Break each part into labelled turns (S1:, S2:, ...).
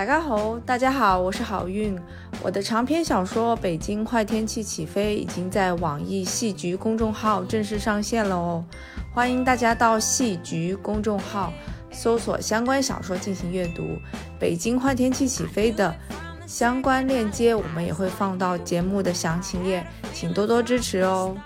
S1: 大家好，大家好，我是好运。我的长篇小说《北京坏天气起飞》已经在网易戏局公众号正式上线了哦，欢迎大家到戏局公众号搜索相关小说进行阅读。《北京坏天气起飞》的相关链接我们也会放到节目的详情页，请多多支持哦。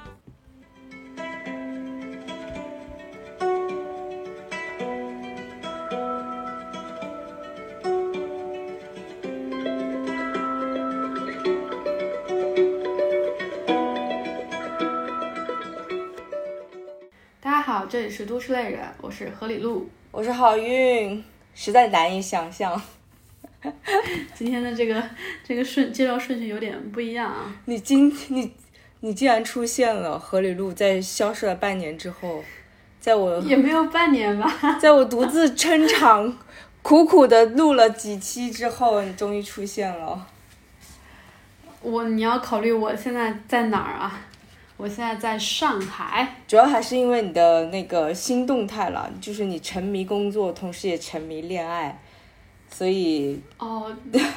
S2: 是都市类人，我是何里路，
S1: 我是好运，实在难以想象，
S2: 今天的这个这个顺介绍顺序有点不一样啊。
S1: 你今你你竟然出现了，何里路在消失了半年之后，在我
S2: 也没有半年吧，
S1: 在我独自撑场苦苦的录了几期之后，你终于出现了。
S2: 我你要考虑我现在在哪儿啊？我现在在上海，
S1: 主要还是因为你的那个新动态了，就是你沉迷工作，同时也沉迷恋爱，所以
S2: 哦，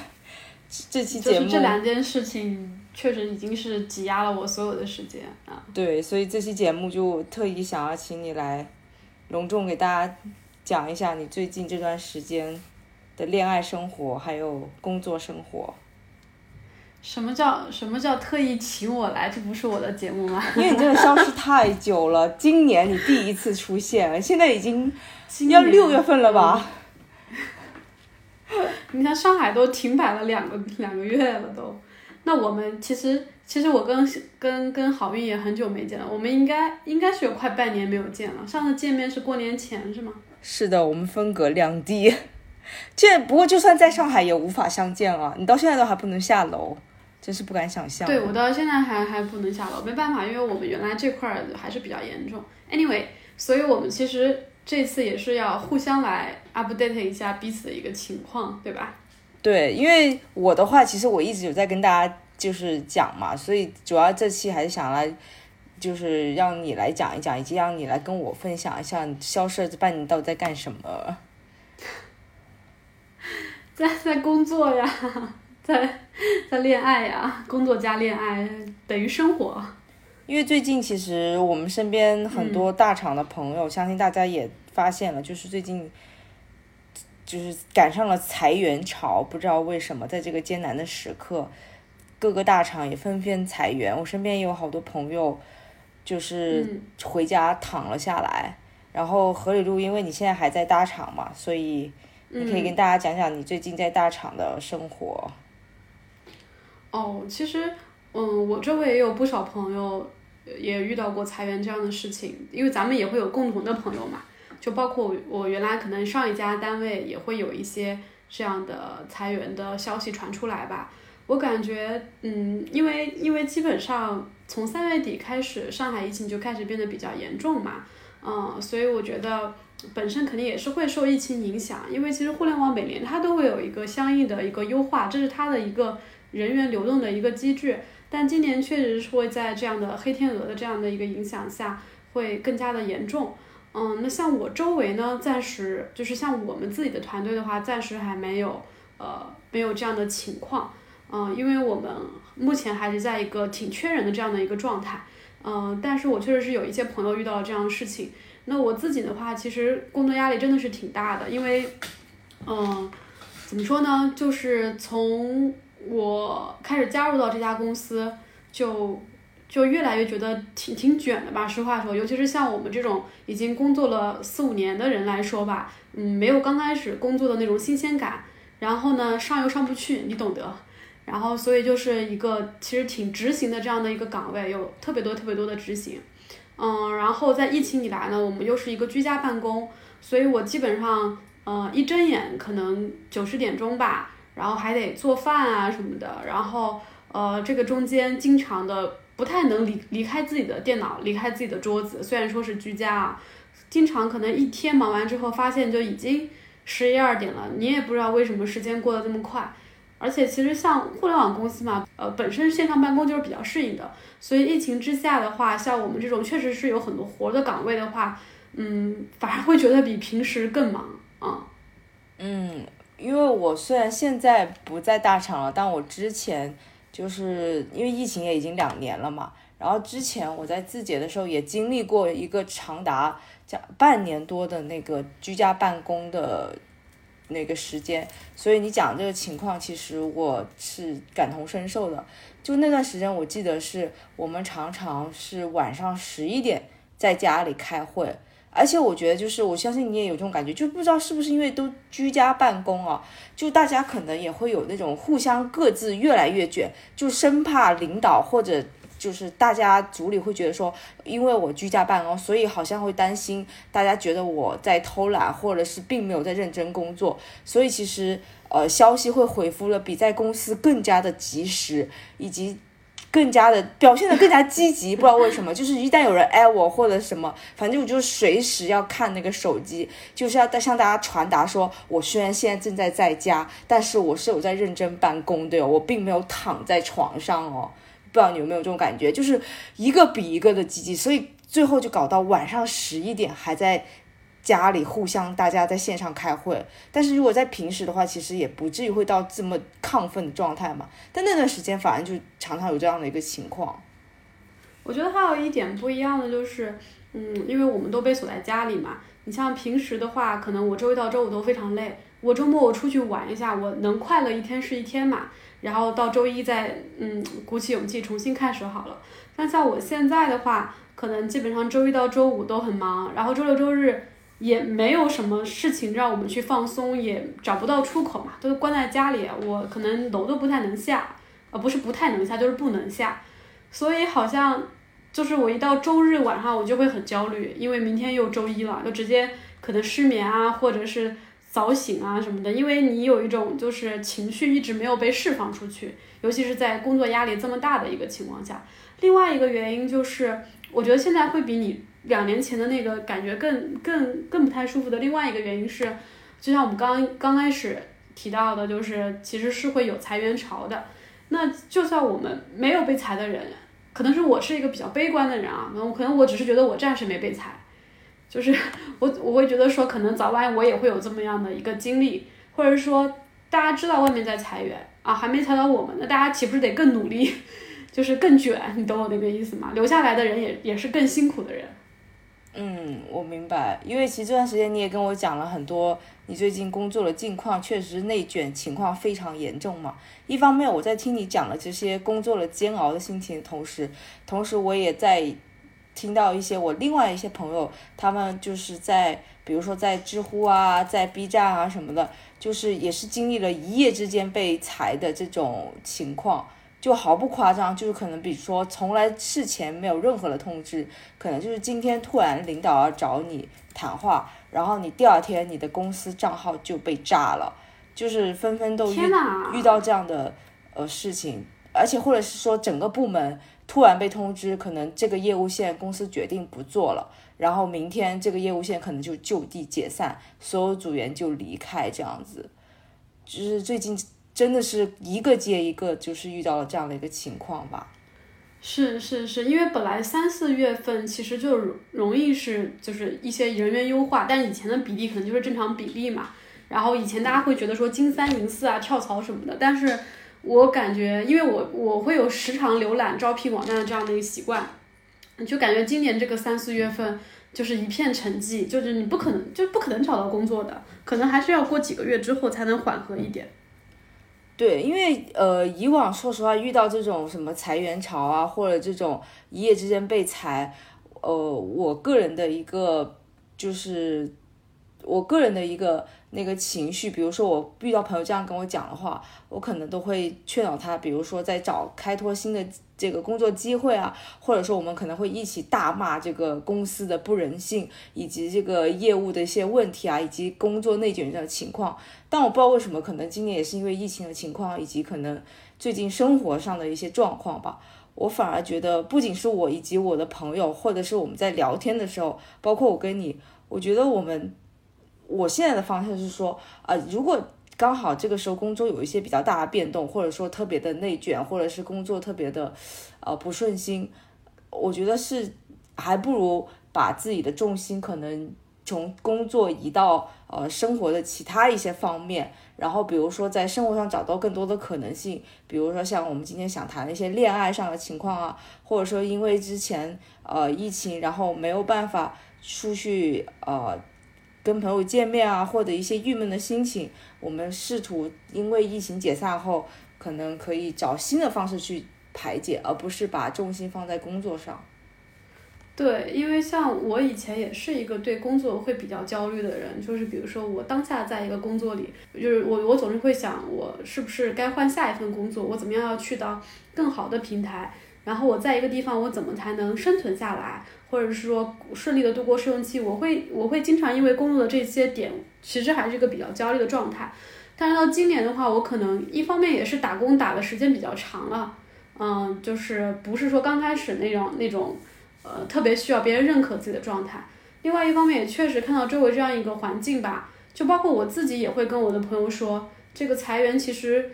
S1: 这期节目
S2: 这两件事情确实已经是挤压了我所有的时间啊。
S1: 对，所以这期节目就特意想要请你来隆重给大家讲一下你最近这段时间的恋爱生活，还有工作生活。
S2: 什么叫什么叫特意请我来？这不是我的节目吗？
S1: 因为你真的消失太久了，今年你第一次出现，现在已经要六月份了吧？
S2: 你看上海都停摆了两个两个月了都，那我们其实其实我跟跟跟好运也很久没见了，我们应该应该是有快半年没有见了，上次见面是过年前是吗？
S1: 是的，我们分隔两地，这不过就算在上海也无法相见了，你到现在都还不能下楼。真是不敢想象。
S2: 对我到现在还还不能下楼，没办法，因为我们原来这块儿还是比较严重。Anyway，所以我们其实这次也是要互相来 update 一下彼此的一个情况，对吧？
S1: 对，因为我的话，其实我一直有在跟大家就是讲嘛，所以主要这期还是想来，就是让你来讲一讲，以及让你来跟我分享一下消失这半年到底在干什么。
S2: 在在工作呀。在在恋爱呀，工作加恋爱等于生活。
S1: 因为最近其实我们身边很多大厂的朋友，相信大家也发现了，就是最近就是赶上了裁员潮，不知道为什么在这个艰难的时刻，各个大厂也纷纷裁员。我身边也有好多朋友就是回家躺了下来。然后何里路，因为你现在还在大厂嘛，所以你可以跟大家讲讲你最近在大厂的生活。
S2: 哦，其实，嗯，我周围也有不少朋友也遇到过裁员这样的事情，因为咱们也会有共同的朋友嘛，就包括我原来可能上一家单位也会有一些这样的裁员的消息传出来吧。我感觉，嗯，因为因为基本上从三月底开始，上海疫情就开始变得比较严重嘛，嗯，所以我觉得本身肯定也是会受疫情影响，因为其实互联网每年它都会有一个相应的一个优化，这是它的一个。人员流动的一个机制，但今年确实是会在这样的黑天鹅的这样的一个影响下，会更加的严重。嗯，那像我周围呢，暂时就是像我们自己的团队的话，暂时还没有，呃，没有这样的情况。嗯，因为我们目前还是在一个挺缺人的这样的一个状态。嗯，但是我确实是有一些朋友遇到了这样的事情。那我自己的话，其实工作压力真的是挺大的，因为，嗯，怎么说呢，就是从我开始加入到这家公司，就就越来越觉得挺挺卷的吧。实话说，尤其是像我们这种已经工作了四五年的人来说吧，嗯，没有刚开始工作的那种新鲜感。然后呢，上又上不去，你懂得。然后所以就是一个其实挺执行的这样的一个岗位，有特别多特别多的执行。嗯，然后在疫情以来呢，我们又是一个居家办公，所以我基本上，呃，一睁眼可能九十点钟吧。然后还得做饭啊什么的，然后呃，这个中间经常的不太能离离开自己的电脑，离开自己的桌子。虽然说是居家啊，经常可能一天忙完之后，发现就已经十一二点了，你也不知道为什么时间过得这么快。而且其实像互联网公司嘛，呃，本身线上办公就是比较适应的，所以疫情之下的话，像我们这种确实是有很多活的岗位的话，嗯，反而会觉得比平时更忙啊。
S1: 嗯。因为我虽然现在不在大厂了，但我之前就是因为疫情也已经两年了嘛，然后之前我在字节的时候也经历过一个长达将半年多的那个居家办公的那个时间，所以你讲这个情况，其实我是感同身受的。就那段时间，我记得是我们常常是晚上十一点在家里开会。而且我觉得，就是我相信你也有这种感觉，就不知道是不是因为都居家办公啊，就大家可能也会有那种互相各自越来越卷，就生怕领导或者就是大家组里会觉得说，因为我居家办公，所以好像会担心大家觉得我在偷懒，或者是并没有在认真工作，所以其实呃消息会回复了比在公司更加的及时，以及。更加的表现的更加积极，不知道为什么，就是一旦有人艾我或者什么，反正我就随时要看那个手机，就是要向大家传达说，我虽然现在正在在家，但是我是有在认真办公的，我并没有躺在床上哦。不知道你有没有这种感觉，就是一个比一个的积极，所以最后就搞到晚上十一点还在。家里互相大家在线上开会，但是如果在平时的话，其实也不至于会到这么亢奋的状态嘛。但那段时间反而就常常有这样的一个情况。
S2: 我觉得还有一点不一样的就是，嗯，因为我们都被锁在家里嘛。你像平时的话，可能我周一到周五都非常累，我周末我出去玩一下，我能快乐一天是一天嘛。然后到周一再嗯鼓起勇气重新开始好了。但像我现在的话，可能基本上周一到周五都很忙，然后周六周日。也没有什么事情让我们去放松，也找不到出口嘛，都关在家里。我可能楼都不太能下，呃，不是不太能下，就是不能下。所以好像就是我一到周日晚上，我就会很焦虑，因为明天又周一了，就直接可能失眠啊，或者是早醒啊什么的。因为你有一种就是情绪一直没有被释放出去，尤其是在工作压力这么大的一个情况下。另外一个原因就是，我觉得现在会比你。两年前的那个感觉更更更不太舒服的另外一个原因是，就像我们刚刚开始提到的，就是其实是会有裁员潮的。那就算我们没有被裁的人，可能是我是一个比较悲观的人啊，可能我只是觉得我暂时没被裁，就是我我会觉得说，可能早晚我也会有这么样的一个经历，或者说大家知道外面在裁员啊，还没裁到我们，那大家岂不是得更努力，就是更卷？你懂我那个意思吗？留下来的人也也是更辛苦的人。
S1: 嗯，我明白，因为其实这段时间你也跟我讲了很多你最近工作的近况，确实内卷情况非常严重嘛。一方面我在听你讲了这些工作的煎熬的心情同时，同时我也在听到一些我另外一些朋友，他们就是在比如说在知乎啊，在 B 站啊什么的，就是也是经历了一夜之间被裁的这种情况。就毫不夸张，就是可能，比如说，从来事前没有任何的通知，可能就是今天突然领导要找你谈话，然后你第二天你的公司账号就被炸了，就是纷纷都遇遇到这样的呃事情，而且或者是说整个部门突然被通知，可能这个业务线公司决定不做了，然后明天这个业务线可能就就地解散，所有组员就离开这样子，就是最近。真的是一个接一个，就是遇到了这样的一个情况吧。
S2: 是是是，因为本来三四月份其实就容易是就是一些人员优化，但以前的比例可能就是正常比例嘛。然后以前大家会觉得说金三银四啊跳槽什么的，但是我感觉，因为我我会有时常浏览招聘网站的这样的一个习惯，就感觉今年这个三四月份就是一片沉寂，就是你不可能就不可能找到工作的，可能还是要过几个月之后才能缓和一点。
S1: 对，因为呃，以往说实话，遇到这种什么裁员潮啊，或者这种一夜之间被裁，呃，我个人的一个就是。我个人的一个那个情绪，比如说我遇到朋友这样跟我讲的话，我可能都会劝导他，比如说在找开拓新的这个工作机会啊，或者说我们可能会一起大骂这个公司的不人性，以及这个业务的一些问题啊，以及工作内卷的情况。但我不知道为什么，可能今年也是因为疫情的情况，以及可能最近生活上的一些状况吧，我反而觉得不仅是我以及我的朋友，或者是我们在聊天的时候，包括我跟你，我觉得我们。我现在的方向是说，啊，如果刚好这个时候工作有一些比较大的变动，或者说特别的内卷，或者是工作特别的，呃，不顺心，我觉得是还不如把自己的重心可能从工作移到呃生活的其他一些方面，然后比如说在生活上找到更多的可能性，比如说像我们今天想谈的一些恋爱上的情况啊，或者说因为之前呃疫情，然后没有办法出去呃跟朋友见面啊，或者一些郁闷的心情，我们试图因为疫情解散后，可能可以找新的方式去排解，而不是把重心放在工作上。
S2: 对，因为像我以前也是一个对工作会比较焦虑的人，就是比如说我当下在一个工作里，就是我我总是会想，我是不是该换下一份工作，我怎么样要去到更好的平台，然后我在一个地方我怎么才能生存下来，或者是说顺利的度过试用期，我会我会经常因为工作的这些点，其实还是一个比较焦虑的状态。但是到今年的话，我可能一方面也是打工打的时间比较长了，嗯，就是不是说刚开始那种那种。呃，特别需要别人认可自己的状态。另外一方面，也确实看到周围这样一个环境吧，就包括我自己也会跟我的朋友说，这个裁员其实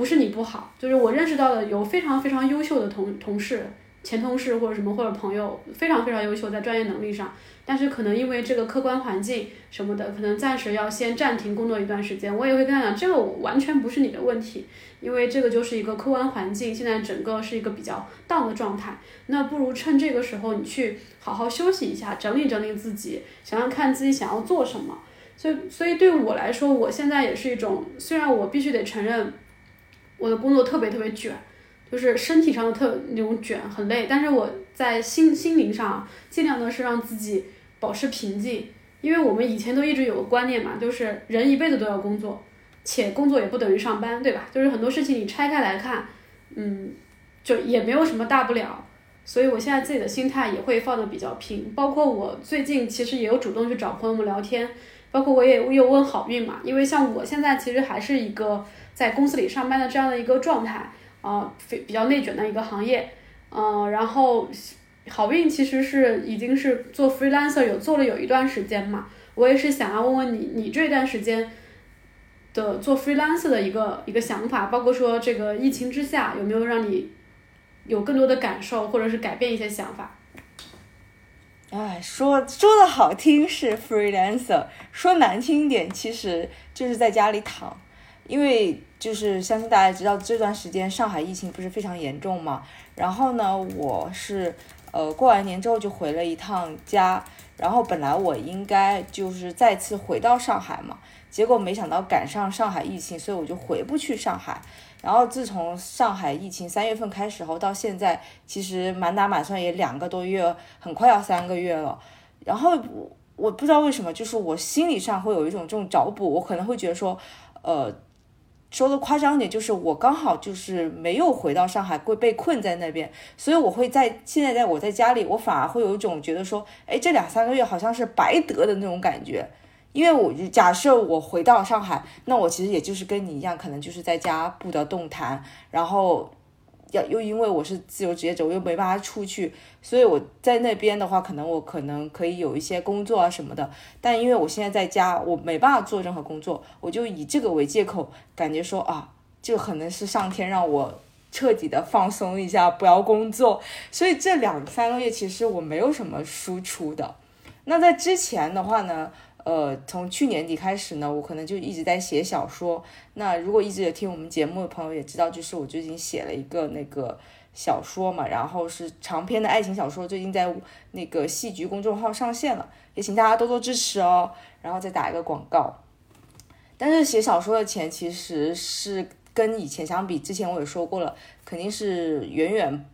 S2: 不是你不好，就是我认识到的有非常非常优秀的同同事。前同事或者什么或者朋友非常非常优秀，在专业能力上，但是可能因为这个客观环境什么的，可能暂时要先暂停工作一段时间。我也会跟他讲，这个完全不是你的问题，因为这个就是一个客观环境，现在整个是一个比较 down 的状态。那不如趁这个时候你去好好休息一下，整理整理自己，想想看自己想要做什么。所以，所以对我来说，我现在也是一种，虽然我必须得承认，我的工作特别特别卷。就是身体上的特那种卷很累，但是我在心心灵上尽量的是让自己保持平静，因为我们以前都一直有个观念嘛，就是人一辈子都要工作，且工作也不等于上班，对吧？就是很多事情你拆开来看，嗯，就也没有什么大不了，所以我现在自己的心态也会放的比较平，包括我最近其实也有主动去找朋友们聊天，包括我也我有问好运嘛，因为像我现在其实还是一个在公司里上班的这样的一个状态。啊，非比较内卷的一个行业，嗯，然后好运其实是已经是做 freelancer 有做了有一段时间嘛，我也是想要问问你，你这段时间的做 freelancer 的一个一个想法，包括说这个疫情之下有没有让你有更多的感受，或者是改变一些想法？
S1: 哎，说说的好听是 freelancer，说难听点其实就是在家里躺，因为。就是相信大家知道这段时间上海疫情不是非常严重嘛，然后呢，我是呃过完年之后就回了一趟家，然后本来我应该就是再次回到上海嘛，结果没想到赶上上海疫情，所以我就回不去上海。然后自从上海疫情三月份开始后到现在，其实满打满算也两个多月，很快要三个月了。然后我我不知道为什么，就是我心理上会有一种这种找补，我可能会觉得说，呃。说的夸张点，就是我刚好就是没有回到上海，会被困在那边，所以我会在现在在我在家里，我反而会有一种觉得说，哎，这两三个月好像是白得的那种感觉，因为我假设我回到上海，那我其实也就是跟你一样，可能就是在家不得动弹，然后。要又因为我是自由职业者，我又没办法出去，所以我在那边的话，可能我可能可以有一些工作啊什么的。但因为我现在在家，我没办法做任何工作，我就以这个为借口，感觉说啊，就可能是上天让我彻底的放松一下，不要工作。所以这两三个月其实我没有什么输出的。那在之前的话呢？呃，从去年底开始呢，我可能就一直在写小说。那如果一直有听我们节目的朋友也知道，就是我最近写了一个那个小说嘛，然后是长篇的爱情小说，最近在那个戏剧公众号上线了，也请大家多多支持哦。然后再打一个广告。但是写小说的钱其实是跟以前相比，之前我也说过了，肯定是远远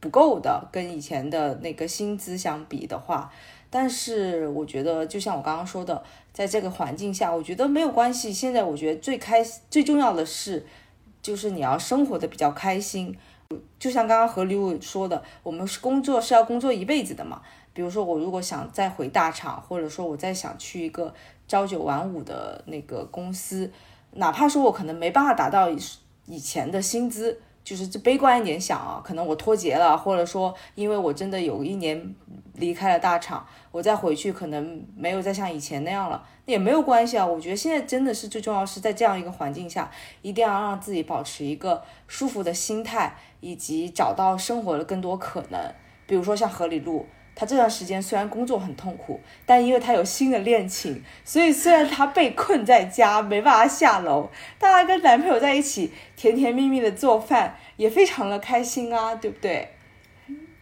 S1: 不够的，跟以前的那个薪资相比的话。但是我觉得，就像我刚刚说的，在这个环境下，我觉得没有关系。现在我觉得最开最重要的是，就是你要生活的比较开心。就像刚刚何刘说的，我们是工作是要工作一辈子的嘛。比如说，我如果想再回大厂，或者说我再想去一个朝九晚五的那个公司，哪怕说我可能没办法达到以前的薪资。就是这悲观一点想啊，可能我脱节了，或者说因为我真的有一年离开了大厂，我再回去可能没有再像以前那样了，也没有关系啊。我觉得现在真的是最重要是在这样一个环境下，一定要让自己保持一个舒服的心态，以及找到生活的更多可能。比如说像河里路，他这段时间虽然工作很痛苦，但因为他有新的恋情，所以虽然他被困在家没办法下楼，但他跟男朋友在一起甜甜蜜蜜的做饭，也非常的开心啊，对不对？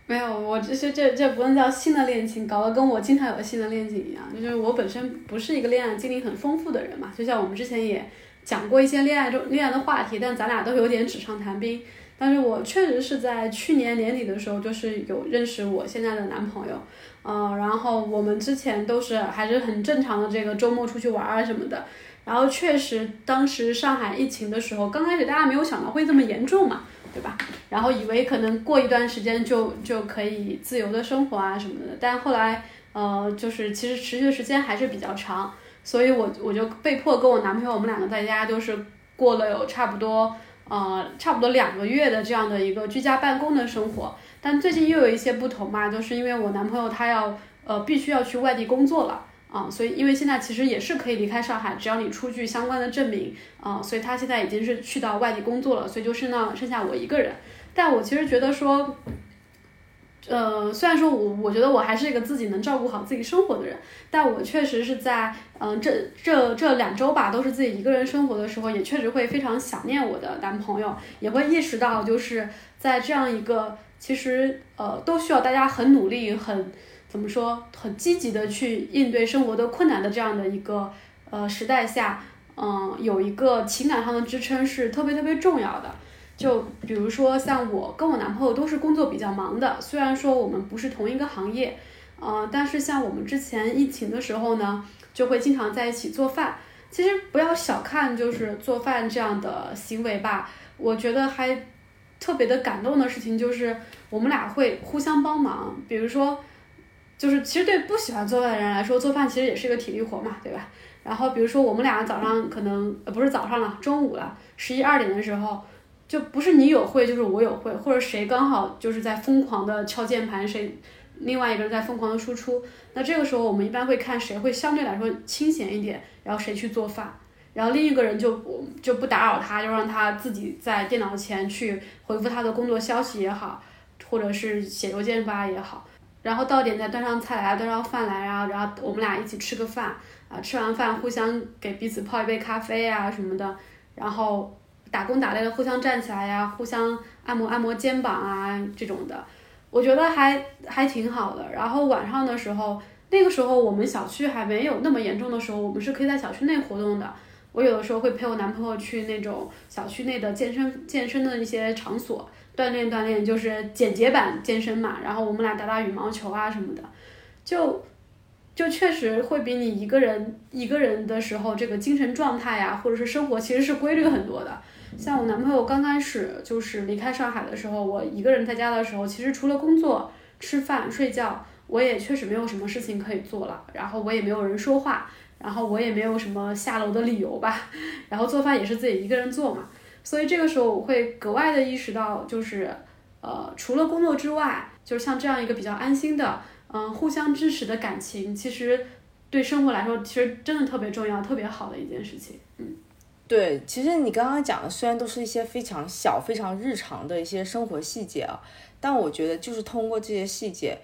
S2: 没有，我这这这不能叫新的恋情，搞得跟我经常有新的恋情一样。就是我本身不是一个恋爱经历很丰富的人嘛，就像我们之前也讲过一些恋爱中恋爱的话题，但咱俩都有点纸上谈兵。但是我确实是在去年年底的时候，就是有认识我现在的男朋友，嗯，然后我们之前都是还是很正常的这个周末出去玩啊什么的，然后确实当时上海疫情的时候，刚开始大家没有想到会这么严重嘛，对吧？然后以为可能过一段时间就就可以自由的生活啊什么的，但后来呃就是其实持续的时间还是比较长，所以我我就被迫跟我男朋友我们两个在家就是过了有差不多。呃，差不多两个月的这样的一个居家办公的生活，但最近又有一些不同嘛，就是因为我男朋友他要呃必须要去外地工作了啊，所以因为现在其实也是可以离开上海，只要你出具相关的证明啊，所以他现在已经是去到外地工作了，所以就剩到剩下我一个人，但我其实觉得说。呃，虽然说我我觉得我还是一个自己能照顾好自己生活的人，但我确实是在嗯这这这两周吧，都是自己一个人生活的时候，也确实会非常想念我的男朋友，也会意识到就是在这样一个其实呃都需要大家很努力、很怎么说很积极的去应对生活的困难的这样的一个呃时代下，嗯，有一个情感上的支撑是特别特别重要的。就比如说像我跟我男朋友都是工作比较忙的，虽然说我们不是同一个行业，呃，但是像我们之前疫情的时候呢，就会经常在一起做饭。其实不要小看就是做饭这样的行为吧，我觉得还特别的感动的事情就是我们俩会互相帮忙。比如说，就是其实对不喜欢做饭的人来说，做饭其实也是一个体力活嘛，对吧？然后比如说我们俩早上可能呃不是早上了，中午了，十一二点的时候。就不是你有会，就是我有会，或者谁刚好就是在疯狂的敲键盘，谁另外一个人在疯狂的输出。那这个时候我们一般会看谁会相对来说清闲一点，然后谁去做饭，然后另一个人就就不打扰他，就让他自己在电脑前去回复他的工作消息也好，或者是写邮件发也好。然后到点再端上菜来，端上饭来啊，然后我们俩一起吃个饭啊，吃完饭互相给彼此泡一杯咖啡啊什么的，然后。打工打累了，互相站起来呀，互相按摩按摩肩膀啊，这种的，我觉得还还挺好的。然后晚上的时候，那个时候我们小区还没有那么严重的时候，我们是可以在小区内活动的。我有的时候会陪我男朋友去那种小区内的健身健身的一些场所锻炼锻炼，就是简洁版健身嘛。然后我们俩打打羽毛球啊什么的，就就确实会比你一个人一个人的时候，这个精神状态呀，或者是生活其实是规律很多的。像我男朋友刚开始就是离开上海的时候，我一个人在家的时候，其实除了工作、吃饭、睡觉，我也确实没有什么事情可以做了。然后我也没有人说话，然后我也没有什么下楼的理由吧。然后做饭也是自己一个人做嘛，所以这个时候我会格外的意识到，就是呃，除了工作之外，就是像这样一个比较安心的，嗯，互相支持的感情，其实对生活来说，其实真的特别重要、特别好的一件事情，嗯。
S1: 对，其实你刚刚讲的虽然都是一些非常小、非常日常的一些生活细节啊，但我觉得就是通过这些细节，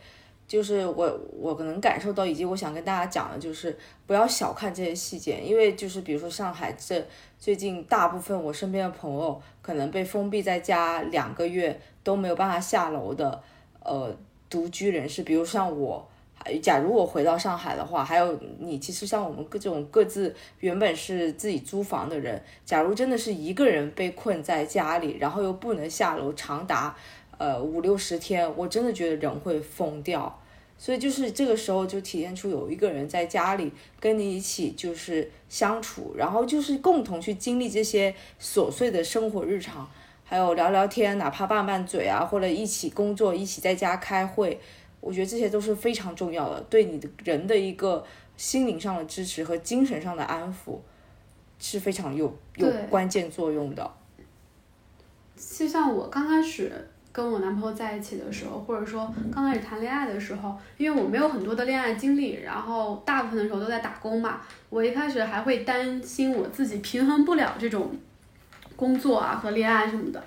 S1: 就是我我可能感受到，以及我想跟大家讲的，就是不要小看这些细节，因为就是比如说上海这最近大部分我身边的朋友可能被封闭在家两个月都没有办法下楼的，呃，独居人士，比如像我。假如我回到上海的话，还有你，其实像我们各种各自原本是自己租房的人，假如真的是一个人被困在家里，然后又不能下楼长达呃五六十天，我真的觉得人会疯掉。所以就是这个时候就体现出有一个人在家里跟你一起就是相处，然后就是共同去经历这些琐碎的生活日常，还有聊聊天，哪怕拌拌嘴啊，或者一起工作，一起在家开会。我觉得这些都是非常重要的，对你的人的一个心灵上的支持和精神上的安抚是非常有有关键作用的。
S2: 就像我刚开始跟我男朋友在一起的时候，或者说刚开始谈恋爱的时候，因为我没有很多的恋爱经历，然后大部分的时候都在打工嘛，我一开始还会担心我自己平衡不了这种工作啊和恋爱什么的。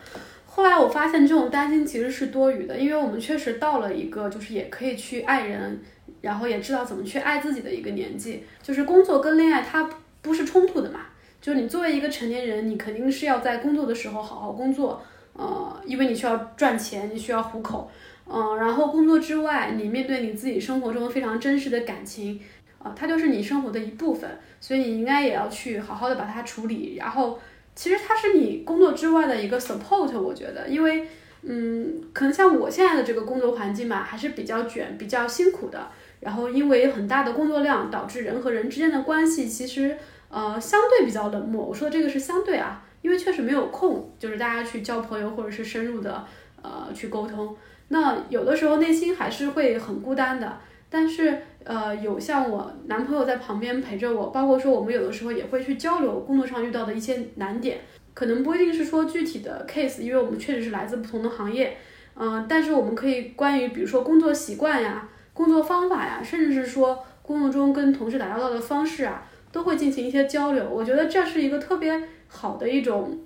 S2: 后来我发现这种担心其实是多余的，因为我们确实到了一个就是也可以去爱人，然后也知道怎么去爱自己的一个年纪。就是工作跟恋爱它不是冲突的嘛，就是你作为一个成年人，你肯定是要在工作的时候好好工作，呃，因为你需要赚钱，你需要糊口，嗯，然后工作之外，你面对你自己生活中非常真实的感情，啊，它就是你生活的一部分，所以你应该也要去好好的把它处理，然后。其实它是你工作之外的一个 support，我觉得，因为，嗯，可能像我现在的这个工作环境吧，还是比较卷、比较辛苦的。然后因为很大的工作量，导致人和人之间的关系其实，呃，相对比较冷漠。我说的这个是相对啊，因为确实没有空，就是大家去交朋友或者是深入的，呃，去沟通。那有的时候内心还是会很孤单的。但是，呃，有像我男朋友在旁边陪着我，包括说我们有的时候也会去交流工作上遇到的一些难点，可能不一定是说具体的 case，因为我们确实是来自不同的行业，嗯，但是我们可以关于比如说工作习惯呀、工作方法呀，甚至是说工作中跟同事打交道的方式啊，都会进行一些交流。我觉得这是一个特别好的一种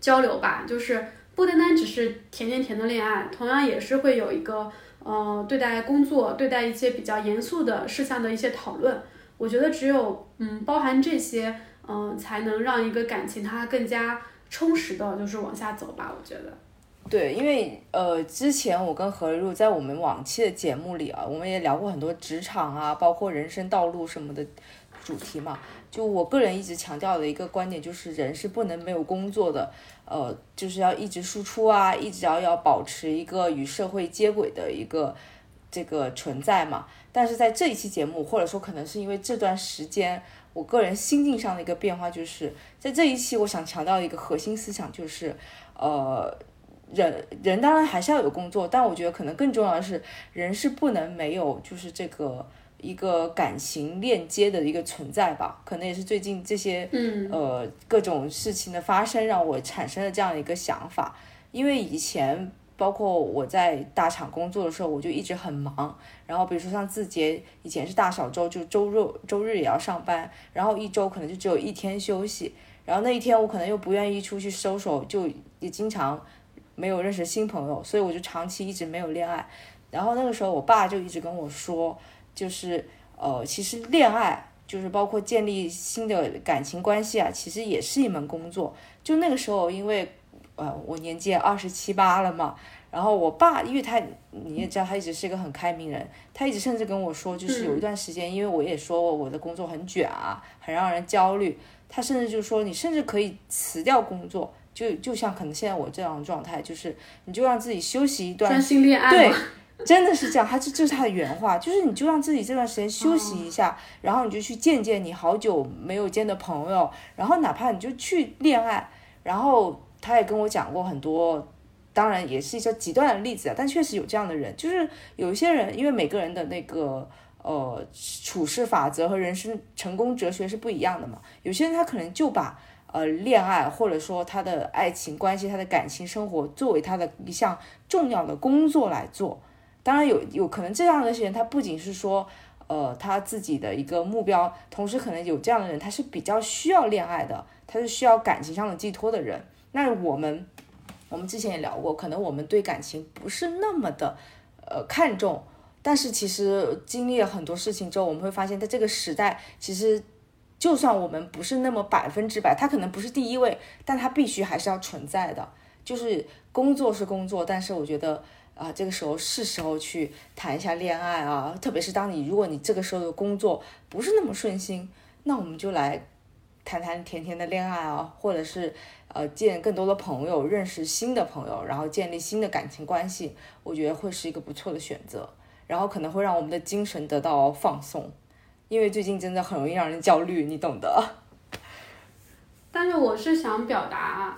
S2: 交流吧，就是不单单只是甜甜甜的恋爱，同样也是会有一个。呃，对待工作，对待一些比较严肃的事项的一些讨论，我觉得只有嗯包含这些，嗯，才能让一个感情它更加充实的，就是往下走吧。我觉得，
S1: 对，因为呃，之前我跟何露在我们往期的节目里啊，我们也聊过很多职场啊，包括人生道路什么的主题嘛。就我个人一直强调的一个观点，就是人是不能没有工作的，呃，就是要一直输出啊，一直要要保持一个与社会接轨的一个这个存在嘛。但是在这一期节目，或者说可能是因为这段时间我个人心境上的一个变化，就是在这一期我想强调的一个核心思想，就是呃，人人当然还是要有工作，但我觉得可能更重要的是，人是不能没有就是这个。一个感情链接的一个存在吧，可能也是最近这些呃各种事情的发生，让我产生了这样的一个想法。因为以前包括我在大厂工作的时候，我就一直很忙。然后比如说像字节以前是大小周，就周日周日也要上班，然后一周可能就只有一天休息。然后那一天我可能又不愿意出去收手，就也经常没有认识新朋友，所以我就长期一直没有恋爱。然后那个时候我爸就一直跟我说。就是呃，其实恋爱就是包括建立新的感情关系啊，其实也是一门工作。就那个时候，因为呃我年纪二十七八了嘛，然后我爸，因为他你也知道，他一直是一个很开明人，他一直甚至跟我说，就是有一段时间，因为我也说过我的工作很卷啊，很让人焦虑，他甚至就说你甚至可以辞掉工作，就就像可能现在我这样的状态，就是你就让自己休息一段，
S2: 专心恋爱
S1: 对。真的是这样，他这这是他的原话，就是你就让自己这段时间休息一下，然后你就去见见你好久没有见的朋友，然后哪怕你就去恋爱，然后他也跟我讲过很多，当然也是一些极端的例子啊，但确实有这样的人，就是有一些人，因为每个人的那个呃处事法则和人生成功哲学是不一样的嘛，有些人他可能就把呃恋爱或者说他的爱情关系、他的感情生活作为他的一项重要的工作来做。当然有有可能这样的一些人，他不仅是说，呃，他自己的一个目标，同时可能有这样的人，他是比较需要恋爱的，他是需要感情上的寄托的人。那我们，我们之前也聊过，可能我们对感情不是那么的，呃，看重。但是其实经历了很多事情之后，我们会发现，在这个时代，其实就算我们不是那么百分之百，他可能不是第一位，但他必须还是要存在的。就是工作是工作，但是我觉得。啊，这个时候是时候去谈一下恋爱啊，特别是当你如果你这个时候的工作不是那么顺心，那我们就来谈谈甜甜的恋爱啊，或者是呃见更多的朋友，认识新的朋友，然后建立新的感情关系，我觉得会是一个不错的选择，然后可能会让我们的精神得到放松，因为最近真的很容易让人焦虑，你懂得。
S2: 但是我是想表达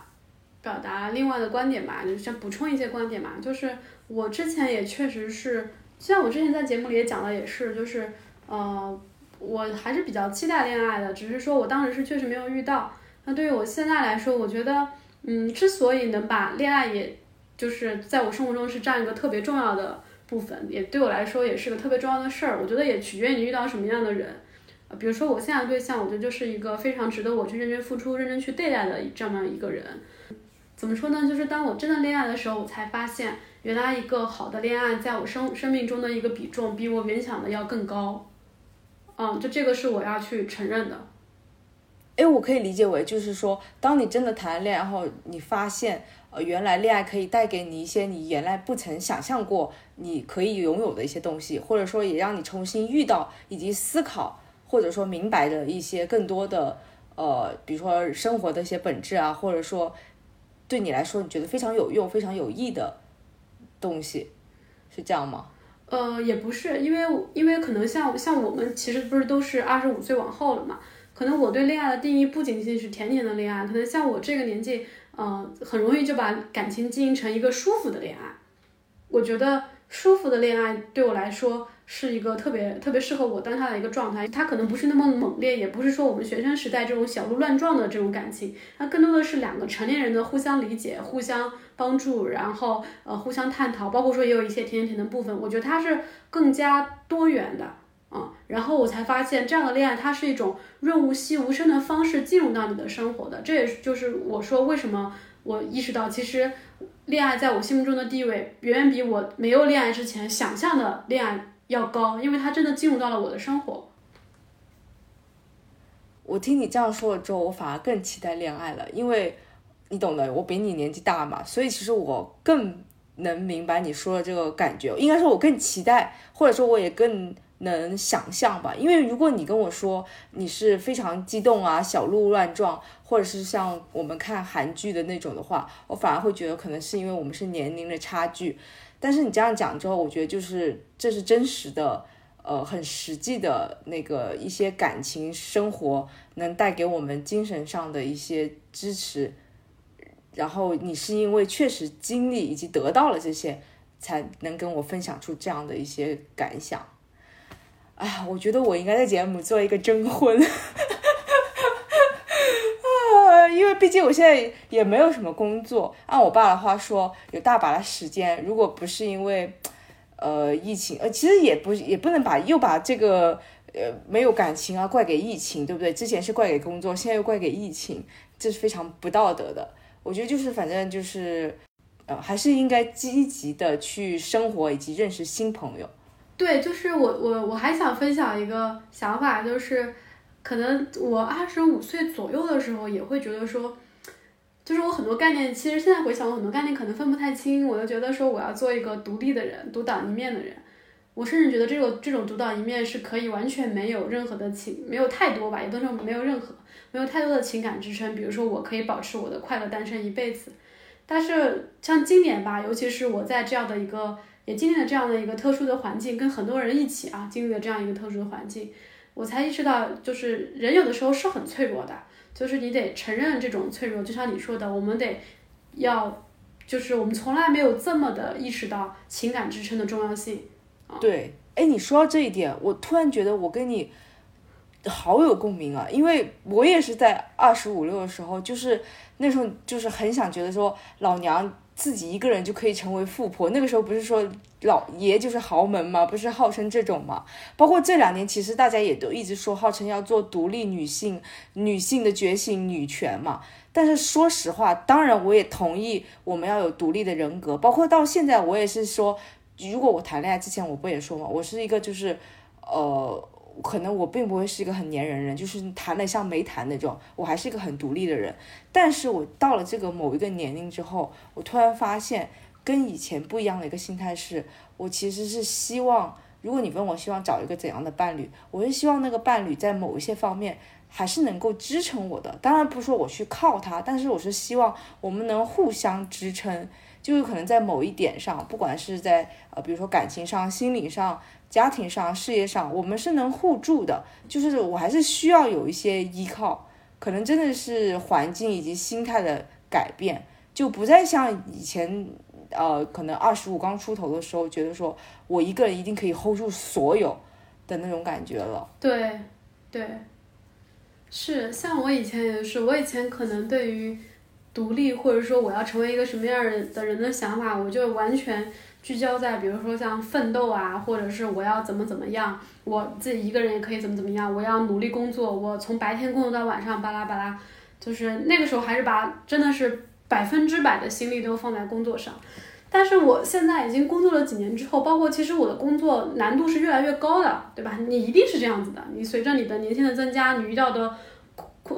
S2: 表达另外的观点吧，就是想补充一些观点嘛，就是。我之前也确实是，像我之前在节目里也讲的，也是，就是，呃，我还是比较期待恋爱的，只是说我当时是确实没有遇到。那对于我现在来说，我觉得，嗯，之所以能把恋爱，也就是在我生活中是占一个特别重要的部分，也对我来说也是个特别重要的事儿。我觉得也取决于你遇到什么样的人，比如说我现在的对象，我觉得就是一个非常值得我去认真付出、认真去对待的这么一个人。怎么说呢？就是当我真的恋爱的时候，我才发现，原来一个好的恋爱在我生生命中的一个比重，比我原想的要更高。嗯，就这个是我要去承认的。
S1: 哎，我可以理解为，就是说，当你真的谈了恋爱后，你发现，呃，原来恋爱可以带给你一些你原来不曾想象过你可以拥有的一些东西，或者说也让你重新遇到以及思考，或者说明白的一些更多的，呃，比如说生活的一些本质啊，或者说。对你来说，你觉得非常有用、非常有益的东西，是这样吗？
S2: 呃，也不是，因为因为可能像像我们其实不是都是二十五岁往后了嘛，可能我对恋爱的定义不仅仅是甜甜的恋爱，可能像我这个年纪，呃，很容易就把感情经营成一个舒服的恋爱。我觉得舒服的恋爱对我来说。是一个特别特别适合我当下的一个状态，它可能不是那么猛烈，也不是说我们学生时代这种小鹿乱撞的这种感情，它更多的是两个成年人的互相理解、互相帮助，然后呃互相探讨，包括说也有一些甜甜的部分，我觉得它是更加多元的，嗯，然后我才发现这样的恋爱它是一种润物细无声的方式进入到你的生活的，这也就是我说为什么我意识到其实恋爱在我心目中的地位远远比我没有恋爱之前想象的恋爱。要高，因为他真的进入到了我的生活。
S1: 我听你这样说了之后，我反而更期待恋爱了，因为你懂的，我比你年纪大嘛，所以其实我更能明白你说的这个感觉。应该说，我更期待，或者说我也更能想象吧。因为如果你跟我说你是非常激动啊，小鹿乱撞，或者是像我们看韩剧的那种的话，我反而会觉得可能是因为我们是年龄的差距。但是你这样讲之后，我觉得就是这是真实的，呃，很实际的那个一些感情生活能带给我们精神上的一些支持。然后你是因为确实经历以及得到了这些，才能跟我分享出这样的一些感想。哎，我觉得我应该在节目做一个征婚。毕竟我现在也没有什么工作，按我爸的话说，有大把的时间。如果不是因为，呃，疫情，呃，其实也不也不能把又把这个呃没有感情啊怪给疫情，对不对？之前是怪给工作，现在又怪给疫情，这是非常不道德的。我觉得就是反正就是，呃，还是应该积极的去生活以及认识新朋友。
S2: 对，就是我我我还想分享一个想法，就是。可能我二十五岁左右的时候也会觉得说，就是我很多概念，其实现在回想，我很多概念可能分不太清。我就觉得说，我要做一个独立的人，独当一面的人。我甚至觉得这个这种独当一面是可以完全没有任何的情，没有太多吧，也不能说没有任何，没有太多的情感支撑。比如说，我可以保持我的快乐单身一辈子。但是像今年吧，尤其是我在这样的一个也经历了这样的一个特殊的环境，跟很多人一起啊，经历了这样一个特殊的环境。我才意识到，就是人有的时候是很脆弱的，就是你得承认这种脆弱。就像你说的，我们得要，就是我们从来没有这么的意识到情感支撑的重要性。
S1: 对，哎，你说到这一点，我突然觉得我跟你好有共鸣啊，因为我也是在二十五六的时候，就是那时候就是很想觉得说，老娘自己一个人就可以成为富婆。那个时候不是说。老爷就是豪门嘛，不是号称这种嘛？包括这两年，其实大家也都一直说号称要做独立女性，女性的觉醒、女权嘛。但是说实话，当然我也同意我们要有独立的人格。包括到现在，我也是说，如果我谈恋爱之前，我不也说嘛，我是一个就是，呃，可能我并不会是一个很粘人人，就是谈的像没谈那种，我还是一个很独立的人。但是我到了这个某一个年龄之后，我突然发现。跟以前不一样的一个心态是，我其实是希望，如果你问我希望找一个怎样的伴侣，我是希望那个伴侣在某一些方面还是能够支撑我的。当然不是说我去靠他，但是我是希望我们能互相支撑，就是可能在某一点上，不管是在呃，比如说感情上、心理上、家庭上、事业上，我们是能互助的。就是我还是需要有一些依靠，可能真的是环境以及心态的改变，就不再像以前。呃，可能二十五刚出头的时候，觉得说我一个人一定可以 hold 住所有的那种感觉了。
S2: 对，对，是像我以前也是，我以前可能对于独立或者说我要成为一个什么样的人的想法，我就完全聚焦在比如说像奋斗啊，或者是我要怎么怎么样，我自己一个人也可以怎么怎么样，我要努力工作，我从白天工作到晚上巴拉巴拉，就是那个时候还是把真的是。百分之百的心力都放在工作上。但是我现在已经工作了几年之后，包括其实我的工作难度是越来越高的，对吧？你一定是这样子的。你随着你的年薪的增加，你遇到的，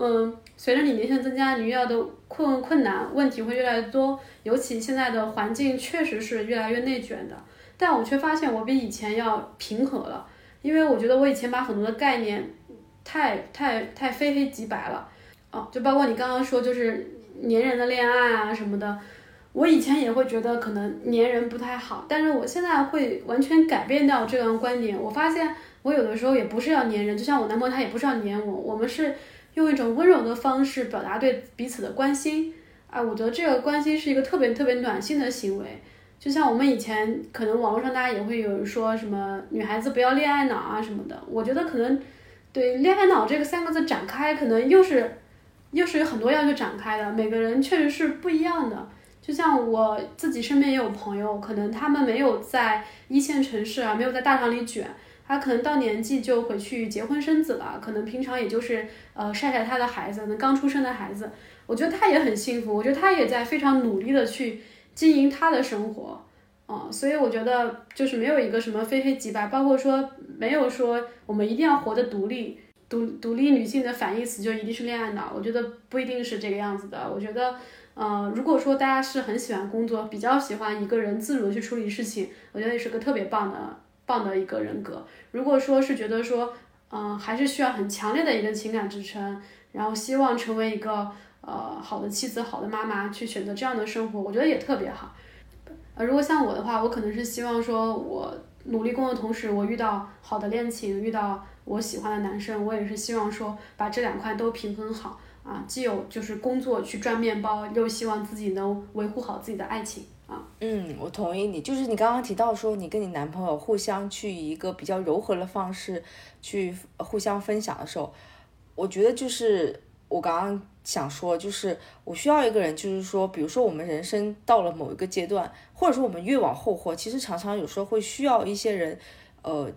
S2: 嗯，随着你年限增加，你遇到的困困难问题会越来越多。尤其现在的环境确实是越来越内卷的，但我却发现我比以前要平和了，因为我觉得我以前把很多的概念太太太非黑即白了，哦，就包括你刚刚说就是粘人的恋爱啊什么的。我以前也会觉得可能粘人不太好，但是我现在会完全改变掉这样观点。我发现我有的时候也不是要粘人，就像我男朋友他也不是要粘我，我们是用一种温柔的方式表达对彼此的关心。啊，我觉得这个关心是一个特别特别暖心的行为。就像我们以前可能网络上大家也会有人说什么女孩子不要恋爱脑啊什么的，我觉得可能对恋爱脑这个三个字展开，可能又是又是有很多要去展开的。每个人确实是不一样的。就像我自己身边也有朋友，可能他们没有在一线城市啊，没有在大厂里卷，他可能到年纪就回去结婚生子了，可能平常也就是呃晒晒他的孩子，那刚出生的孩子，我觉得他也很幸福，我觉得他也在非常努力的去经营他的生活，啊，所以我觉得就是没有一个什么非黑即白，包括说没有说我们一定要活得独立，独独立女性的反义词就一定是恋爱脑，我觉得不一定是这个样子的，我觉得。呃，如果说大家是很喜欢工作，比较喜欢一个人自如的去处理事情，我觉得也是个特别棒的棒的一个人格。如果说是觉得说，嗯，还是需要很强烈的一个情感支撑，然后希望成为一个呃好的妻子、好的妈妈，去选择这样的生活，我觉得也特别好。呃，如果像我的话，我可能是希望说我努力工作同时，我遇到好的恋情，遇到我喜欢的男生，我也是希望说把这两块都平衡好。啊，既有就是工作去赚面包，又希望自己能维护好自己的爱情
S1: 嗯，我同意你，就是你刚刚提到说你跟你男朋友互相去以一个比较柔和的方式去互相分享的时候，我觉得就是我刚刚想说，就是我需要一个人，就是说，比如说我们人生到了某一个阶段，或者说我们越往后或，其实常常有时候会需要一些人，呃。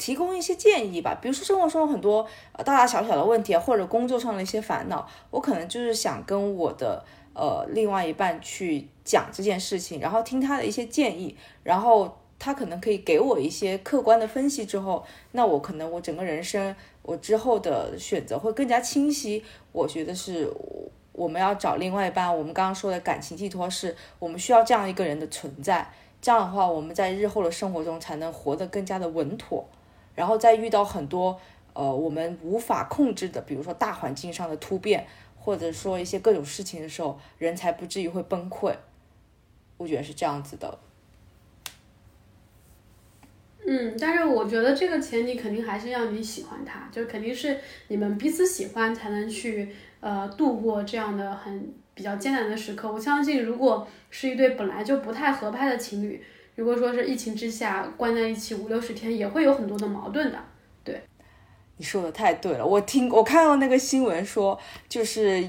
S1: 提供一些建议吧，比如说生活中很多大大小小的问题，或者工作上的一些烦恼，我可能就是想跟我的呃另外一半去讲这件事情，然后听他的一些建议，然后他可能可以给我一些客观的分析之后，那我可能我整个人生我之后的选择会更加清晰。我觉得是我们要找另外一半，我们刚刚说的感情寄托是我们需要这样一个人的存在，这样的话我们在日后的生活中才能活得更加的稳妥。然后再遇到很多呃我们无法控制的，比如说大环境上的突变，或者说一些各种事情的时候，人才不至于会崩溃。我觉得是这样子的。
S2: 嗯，但是我觉得这个前提肯定还是要你喜欢他，就是肯定是你们彼此喜欢才能去呃度过这样的很比较艰难的时刻。我相信，如果是一对本来就不太合拍的情侣。如果说是疫情之下关在一起五六十天，也会有很多的矛盾的。对，
S1: 你说的太对了。我听我看到那个新闻说，就是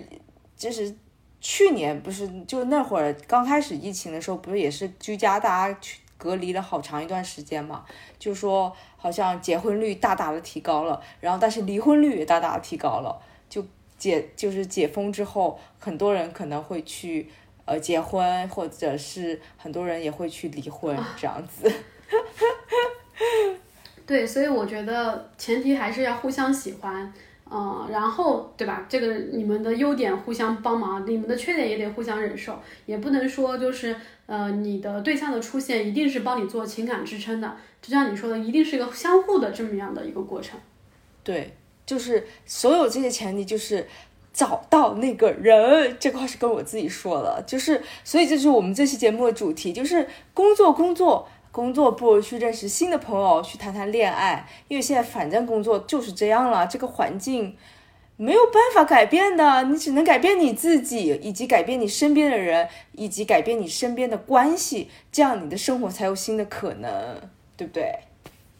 S1: 就是去年不是就那会儿刚开始疫情的时候，不是也是居家大家去隔离了好长一段时间嘛？就说好像结婚率大大的提高了，然后但是离婚率也大大的提高了。就解就是解封之后，很多人可能会去。呃，结婚或者是很多人也会去离婚这样子。
S2: 对，所以我觉得前提还是要互相喜欢，嗯，然后对吧？这个你们的优点互相帮忙，你们的缺点也得互相忍受，也不能说就是呃，你的对象的出现一定是帮你做情感支撑的，就像你说的，一定是一个相互的这么样的一个过程。
S1: 对，就是所有这些前提就是。找到那个人，这个话是跟我自己说的，就是，所以这是我们这期节目的主题，就是工作，工作，工作，不如去认识新的朋友，去谈谈恋爱，因为现在反正工作就是这样了，这个环境没有办法改变的，你只能改变你自己，以及改变你身边的人，以及改变你身边的关系，这样你的生活才有新的可能，对不对？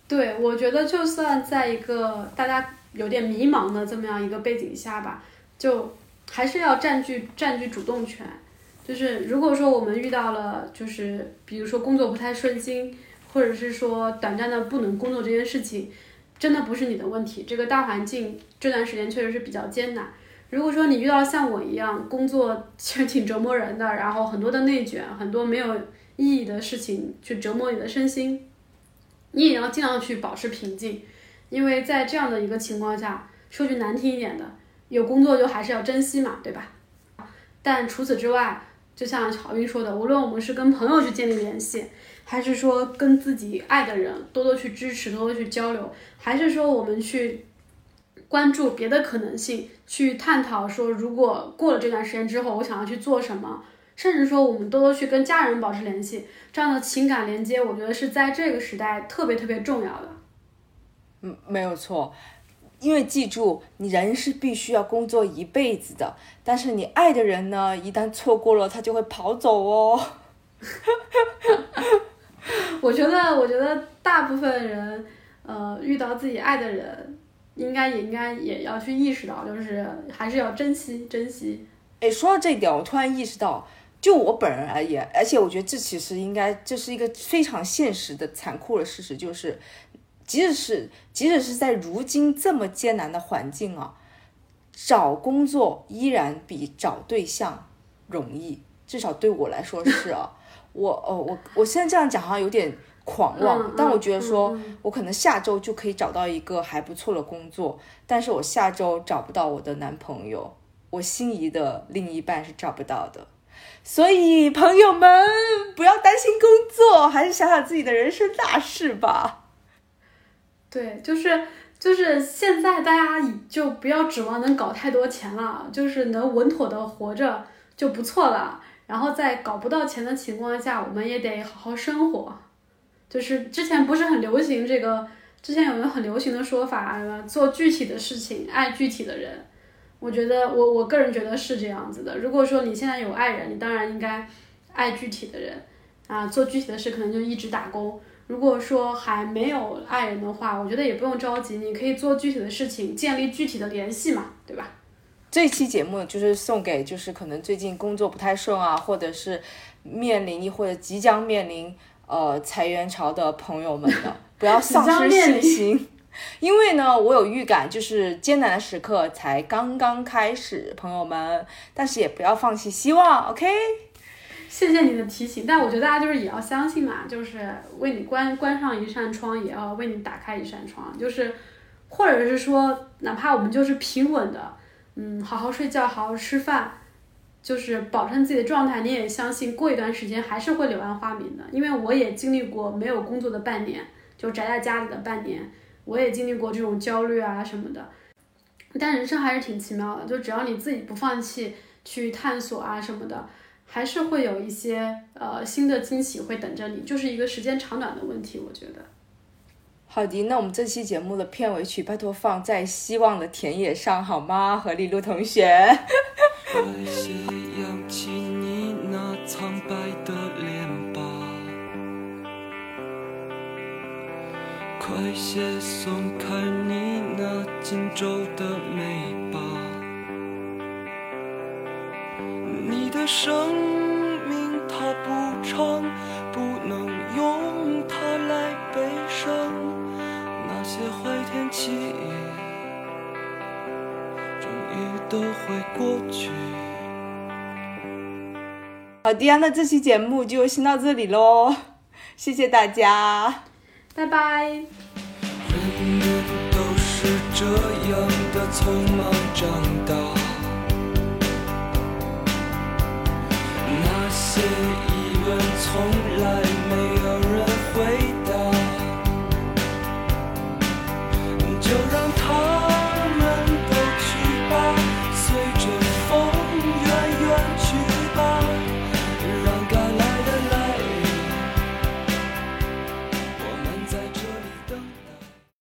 S2: 对，我觉得就算在一个大家有点迷茫的这么样一个背景下吧。就还是要占据占据主动权，就是如果说我们遇到了，就是比如说工作不太顺心，或者是说短暂的不能工作这件事情，真的不是你的问题。这个大环境这段时间确实是比较艰难。如果说你遇到像我一样工作其实挺折磨人的，然后很多的内卷，很多没有意义的事情去折磨你的身心，你也要尽量去保持平静，因为在这样的一个情况下，说句难听一点的，有工作就还是要珍惜嘛，对吧？但除此之外，就像郝云说的，无论我们是跟朋友去建立联系，还是说跟自己爱的人多多去支持、多多去交流，还是说我们去关注别的可能性，去探讨说如果过了这段时间之后，我想要去做什么，甚至说我们多多去跟家人保持联系，这样的情感连接，我觉得是在这个时代特别特别重要的。
S1: 嗯，没有错。因为记住，你人是必须要工作一辈子的，但是你爱的人呢，一旦错过了，他就会跑走哦。
S2: 我觉得，我觉得大部分人，呃，遇到自己爱的人，应该也应该也要去意识到，就是还是要珍惜珍惜。
S1: 哎，说到这一点，我突然意识到，就我本人而言，而且我觉得这其实应该这是一个非常现实的、残酷的事实，就是。即使是即使是在如今这么艰难的环境啊，找工作依然比找对象容易，至少对我来说是啊。我哦我我现在这样讲好像有点狂妄，但我觉得说我可能下周就可以找到一个还不错的工作，但是我下周找不到我的男朋友，我心仪的另一半是找不到的。所以朋友们不要担心工作，还是想想自己的人生大事吧。
S2: 对，就是就是现在大家就不要指望能搞太多钱了，就是能稳妥的活着就不错了。然后在搞不到钱的情况下，我们也得好好生活。就是之前不是很流行这个，之前有一个很流行的说法，做具体的事情，爱具体的人。我觉得我我个人觉得是这样子的。如果说你现在有爱人，你当然应该爱具体的人啊，做具体的事可能就一直打工。如果说还没有爱人的话，我觉得也不用着急，你可以做具体的事情，建立具体的联系嘛，对吧？
S1: 这期节目就是送给就是可能最近工作不太顺啊，或者是面临或者即将面临呃裁员潮的朋友们的，不要 丧失信心，因为呢，我有预感，就是艰难的时刻才刚刚开始，朋友们，但是也不要放弃希望，OK。
S2: 谢谢你的提醒，但我觉得大家就是也要相信嘛，就是为你关关上一扇窗，也要为你打开一扇窗，就是，或者是说，哪怕我们就是平稳的，嗯，好好睡觉，好好吃饭，就是保证自己的状态，你也相信过一段时间还是会柳暗花明的，因为我也经历过没有工作的半年，就宅在家里的半年，我也经历过这种焦虑啊什么的，但人生还是挺奇妙的，就只要你自己不放弃去探索啊什么的。还是会有一些呃新的惊喜会等着你，就是一个时间长短的问题，我觉得。
S1: 好的，那我们这期节目的片尾曲拜托放在希望的田野上好吗？和李璐同学。快些扬起你那苍白的脸吧，快些松开你那紧皱的眉生命它不长，不能用它来悲伤。那些坏天气终于都会过去。好的呀，那这期节目就先到这里喽，谢谢大家，
S2: 拜拜。人
S1: 人都是这样的匆忙长大。一个从